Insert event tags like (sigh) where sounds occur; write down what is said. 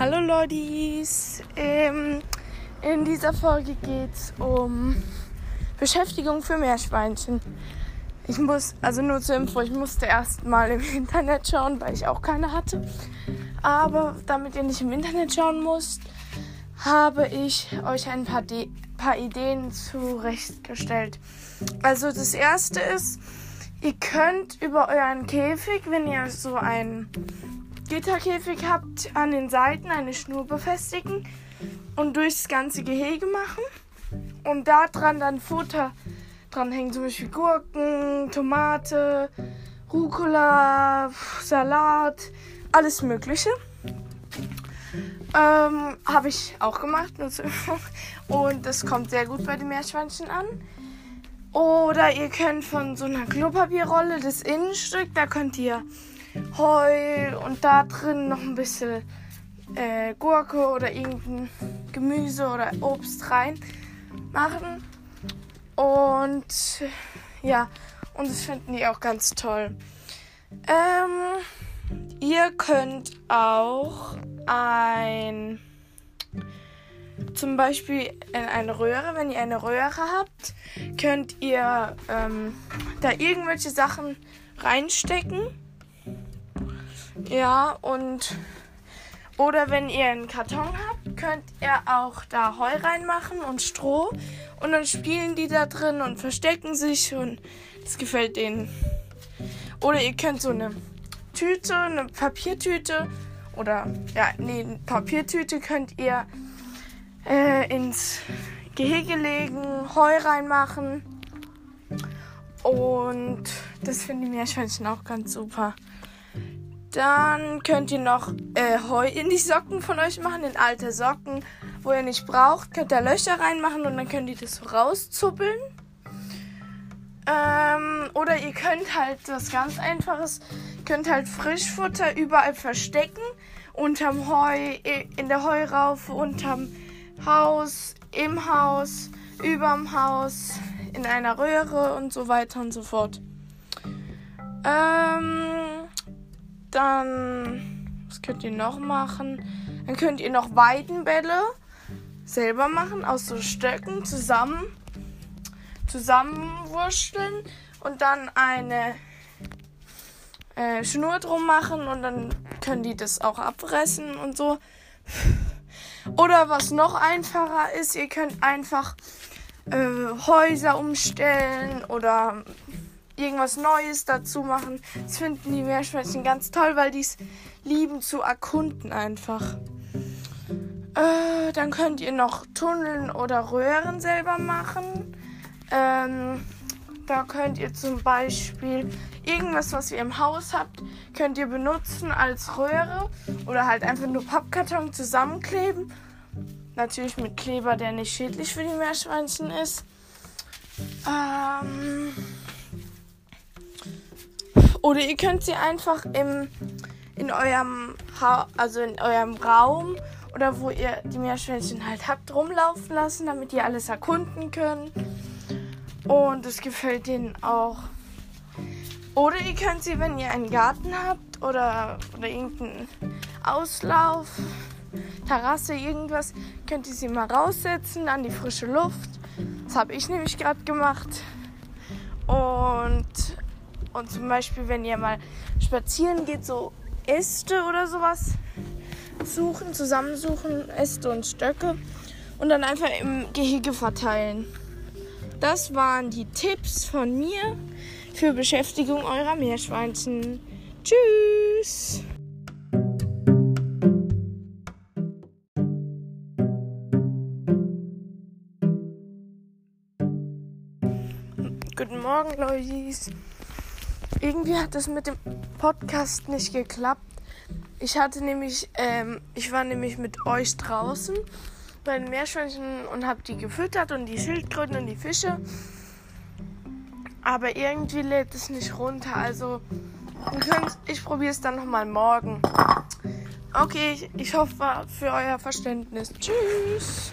Hallo Lodis. Ähm, in dieser Folge geht es um Beschäftigung für Meerschweinchen. Ich muss, also nur zur Info, ich musste erst mal im (laughs) Internet schauen, weil ich auch keine hatte. Aber damit ihr nicht im Internet schauen müsst, habe ich euch ein paar, De paar Ideen zurechtgestellt. Also das erste ist, ihr könnt über euren Käfig, wenn ihr so einen Gitterkäfig habt, an den Seiten eine Schnur befestigen und durchs ganze Gehege machen und da dran dann Futter dranhängen, zum Beispiel Gurken, Tomate, Rucola, Salat, alles Mögliche. Ähm, Habe ich auch gemacht und das kommt sehr gut bei den Meerschweinchen an. Oder ihr könnt von so einer Klopapierrolle das Innenstück, da könnt ihr Heu und da drin noch ein bisschen äh, Gurke oder irgendein Gemüse oder Obst rein machen. Und ja, und das finden die auch ganz toll. Ähm, ihr könnt auch ein zum Beispiel in eine Röhre, wenn ihr eine Röhre habt, könnt ihr ähm, da irgendwelche Sachen reinstecken ja, und oder wenn ihr einen Karton habt, könnt ihr auch da Heu reinmachen und Stroh. Und dann spielen die da drin und verstecken sich und das gefällt denen. Oder ihr könnt so eine Tüte, eine Papiertüte oder ja, nee, eine Papiertüte könnt ihr äh, ins Gehege legen, Heu reinmachen. Und das finden die Meerschweinchen auch ganz super. Dann könnt ihr noch äh, Heu in die Socken von euch machen, in alte Socken, wo ihr nicht braucht. Könnt ihr Löcher reinmachen und dann könnt ihr das rauszuppeln. Ähm, oder ihr könnt halt was ganz Einfaches, könnt halt Frischfutter überall verstecken. Unterm Heu, in der Heuraufe, unterm Haus, im Haus, überm Haus, in einer Röhre und so weiter und so fort. Ähm, dann, was könnt ihr noch machen? Dann könnt ihr noch Weidenbälle selber machen, aus so Stöcken zusammen, zusammenwurschteln und dann eine äh, Schnur drum machen und dann können die das auch abfressen und so. Oder was noch einfacher ist, ihr könnt einfach äh, Häuser umstellen oder irgendwas Neues dazu machen. Das finden die Meerschweinchen ganz toll, weil die es lieben zu erkunden einfach. Äh, dann könnt ihr noch Tunneln oder Röhren selber machen. Ähm, da könnt ihr zum Beispiel irgendwas, was ihr im Haus habt, könnt ihr benutzen als Röhre oder halt einfach nur Pappkarton zusammenkleben. Natürlich mit Kleber, der nicht schädlich für die Meerschweinchen ist. Ähm, oder ihr könnt sie einfach im, in eurem ha also in eurem Raum oder wo ihr die Meerschweinchen halt habt rumlaufen lassen, damit die alles erkunden können. Und es gefällt denen auch. Oder ihr könnt sie, wenn ihr einen Garten habt oder, oder irgendeinen Auslauf, Terrasse, irgendwas, könnt ihr sie mal raussetzen an die frische Luft. Das habe ich nämlich gerade gemacht. Und und zum Beispiel, wenn ihr mal spazieren geht, so Äste oder sowas suchen, zusammensuchen, Äste und Stöcke und dann einfach im Gehege verteilen. Das waren die Tipps von mir für Beschäftigung eurer Meerschweinchen. Tschüss! Guten Morgen, Leute irgendwie hat das mit dem Podcast nicht geklappt. Ich hatte nämlich, ähm, ich war nämlich mit euch draußen bei den Meerschweinchen und habe die gefüttert und die Schildkröten und die Fische. Aber irgendwie lädt es nicht runter. Also ich probiere es dann nochmal morgen. Okay, ich hoffe für euer Verständnis. Tschüss.